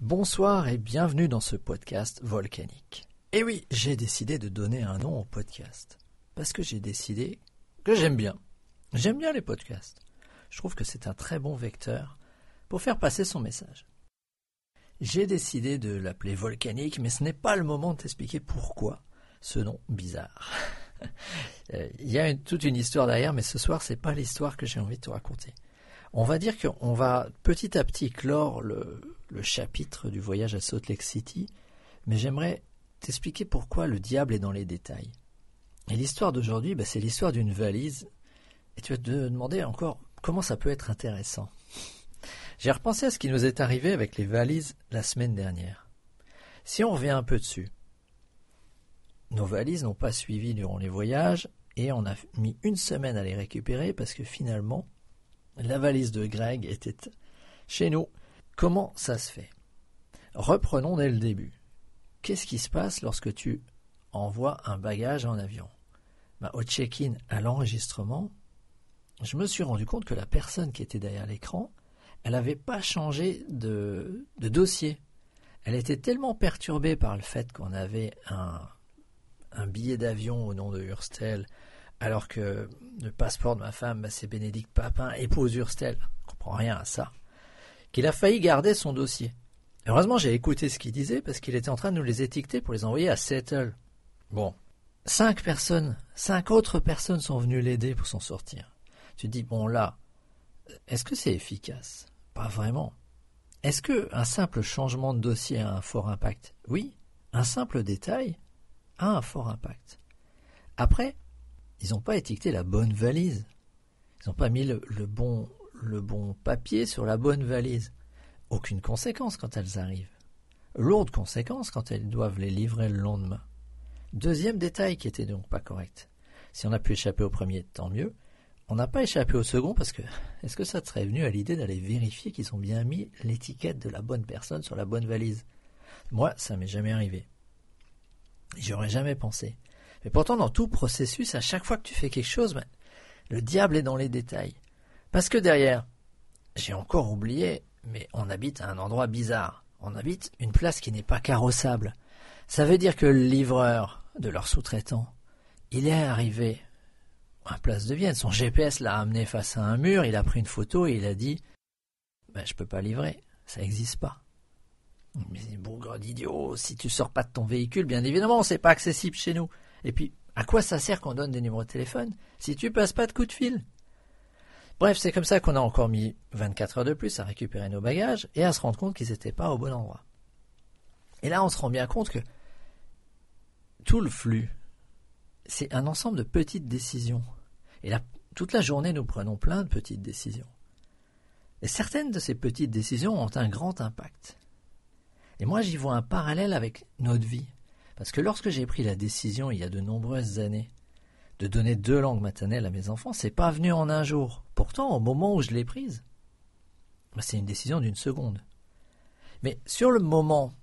Bonsoir et bienvenue dans ce podcast volcanique. Et oui, j'ai décidé de donner un nom au podcast. Parce que j'ai décidé que j'aime bien. J'aime bien les podcasts. Je trouve que c'est un très bon vecteur pour faire passer son message. J'ai décidé de l'appeler volcanique, mais ce n'est pas le moment de t'expliquer pourquoi ce nom bizarre. Euh, il y a toute une histoire derrière, mais ce soir, c'est pas l'histoire que j'ai envie de te raconter. On va dire qu'on va petit à petit clore le, chapitre du voyage à Salt Lake City, mais j'aimerais t'expliquer pourquoi le diable est dans les détails. Et l'histoire d'aujourd'hui, bah, c'est l'histoire d'une valise, et tu vas te demander encore comment ça peut être intéressant. J'ai repensé à ce qui nous est arrivé avec les valises la semaine dernière. Si on revient un peu dessus, nos valises n'ont pas suivi durant les voyages et on a mis une semaine à les récupérer parce que finalement, la valise de Greg était chez nous. Comment ça se fait? Reprenons dès le début. Qu'est-ce qui se passe lorsque tu envoies un bagage en avion? Bah, Au check-in à l'enregistrement, je me suis rendu compte que la personne qui était derrière l'écran, elle n'avait pas changé de, dossier. Elle était tellement perturbée par le fait qu'on avait un un billet d'avion au nom de Hurstel, alors que le passeport de ma femme, bah, c'est Bénédicte Papin, épouse Hurstel. Je comprends rien à ça. Qu'il a failli garder son dossier. Heureusement, j'ai écouté ce qu'il disait parce qu'il était en train de nous les étiqueter pour les envoyer à Settle. Bon. Cinq personnes, cinq autres personnes sont venues l'aider pour s'en sortir. Tu dis, bon là, est-ce que c'est efficace? Pas vraiment. Est-ce que un simple changement de dossier a un fort impact? Oui. Un simple détail a un fort impact. Après, ils n'ont pas étiqueté la bonne valise. Ils n'ont pas mis le, bon, papier sur la bonne valise. Aucune conséquence quand elles arrivent. Lourde conséquence quand elles doivent les livrer le lendemain. Deuxième détail qui était donc pas correct. Si on a pu échapper au premier, tant mieux. On n'a pas échappé au second parce que est-ce que ça te serait venu à l'idée d'aller vérifier qu'ils ont bien mis l'étiquette de la bonne personne sur la bonne valise? Moi, ça m'est jamais arrivé. J'y aurais jamais pensé. Mais pourtant, dans tout processus, à chaque fois que tu fais quelque chose, ben, le diable est dans les détails. Parce que derrière, j'ai encore oublié, mais on habite à un endroit bizarre. On habite une place qui n'est pas carrossable. Ça veut dire que le livreur de leur sous-traitant, il est arrivé à Place de Vienne. Son GPS l'a amené face à un mur, il a pris une photo et il a dit ben, Je peux pas livrer, ça n'existe pas. Mais bougre d'idiot, si tu sors pas de ton véhicule, bien évidemment, c'est pas accessible chez nous. Et puis, à quoi ça sert qu'on donne des numéros de téléphone si tu passes pas de coup de fil? Bref, c'est comme ça qu'on a encore mis 24 heures de plus à récupérer nos bagages et à se rendre compte qu'ils n'étaient pas au bon endroit. Et là, on se rend bien compte que tout le flux, c'est un ensemble de petites décisions. Et là, toute la journée, nous prenons plein de petites décisions. Et certaines de ces petites décisions ont un grand impact. Et moi, j'y vois un parallèle avec notre vie. Parce que lorsque j'ai pris la décision, il y a de nombreuses années, de donner deux langues maternelles à mes enfants, c'est pas venu en un jour. Pourtant, au moment où je l'ai prise, bah, c'est une décision d'une seconde. Mais sur le moment,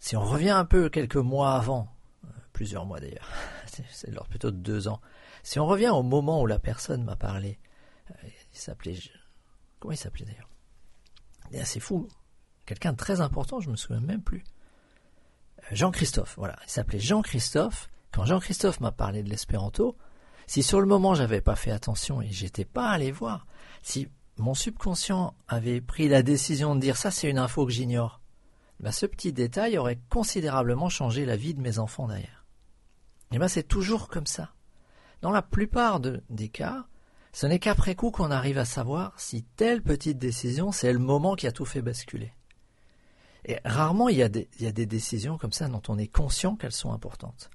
si on revient un peu quelques mois avant, euh, plusieurs mois d'ailleurs, c'est lors plutôt de deux ans, si on revient au moment où la personne m'a parlé, euh, il s'appelait, comment il s'appelait d'ailleurs? C'est fou, quelqu'un de très important, je me souviens même plus. Jean-Christophe, voilà, il s'appelait Jean-Christophe. Quand Jean-Christophe m'a parlé de l'espéranto, si sur le moment j'avais pas fait attention et j'étais pas allé voir, si mon subconscient avait pris la décision de dire ça c'est une info que j'ignore, ben ce petit détail aurait considérablement changé la vie de mes enfants d'ailleurs. Et ben c'est toujours comme ça. Dans la plupart des cas, ce n'est qu'après coup qu'on arrive à savoir si telle petite décision c'est le moment qui a tout fait basculer. Et rarement il y, a des, décisions comme ça dont on est conscient qu'elles sont importantes.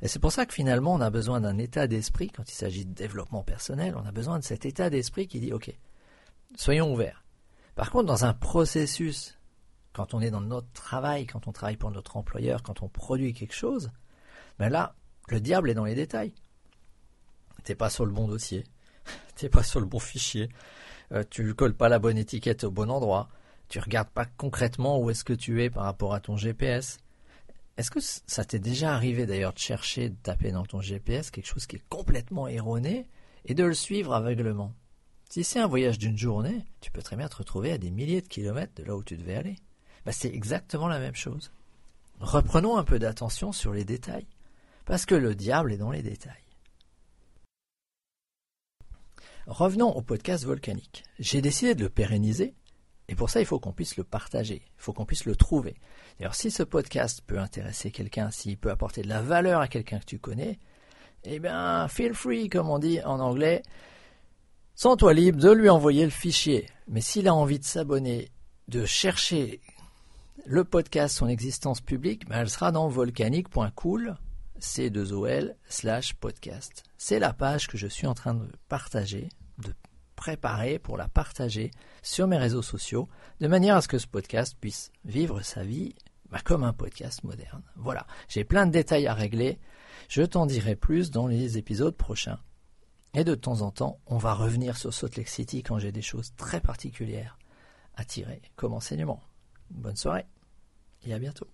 Et c'est pour ça que finalement on a besoin d'un état d'esprit, quand il s'agit de développement personnel, on a besoin de cet état d'esprit qui dit ok, soyons ouverts. Par contre, dans un processus, quand on est dans notre travail, quand on travaille pour notre employeur, quand on produit quelque chose, ben là, le diable est dans les détails. T'es pas sur le bon dossier, t'es pas sur le bon fichier, euh, tu colles pas la bonne étiquette au bon endroit, tu regardes pas concrètement où est-ce que tu es par rapport à ton GPS. Est-ce que ça t'est déjà arrivé d'ailleurs de chercher, de taper dans ton GPS quelque chose qui est complètement erroné et de le suivre aveuglement Si c'est un voyage d'une journée, tu peux très bien te retrouver à des milliers de kilomètres de là où tu devais aller. bah, c'est exactement la même chose. Reprenons un peu d'attention sur les détails, parce que le diable est dans les détails. Revenons au podcast volcanique. J'ai décidé de le pérenniser, et pour ça, il faut qu'on puisse le partager, il faut qu'on puisse le trouver. D'ailleurs, si ce podcast peut intéresser quelqu'un, s'il peut apporter de la valeur à quelqu'un que tu connais, eh bien, feel free, comme on dit en anglais, sens-toi libre de lui envoyer le fichier. Mais s'il a envie de s'abonner, de chercher le podcast, son existence publique, ben elle sera dans volcanique.cool, c2ol, slash podcast. C'est la page que je suis en train de partager, de préparer pour la partager sur mes réseaux sociaux, de manière à ce que ce podcast puisse vivre sa vie ben, comme un podcast moderne. Voilà, j'ai plein de détails à régler, je t'en dirai plus dans les épisodes prochains. Et de temps en temps, on va revenir sur Salt Lake City quand j'ai des choses très particulières à tirer comme enseignement. Bonne soirée et à bientôt.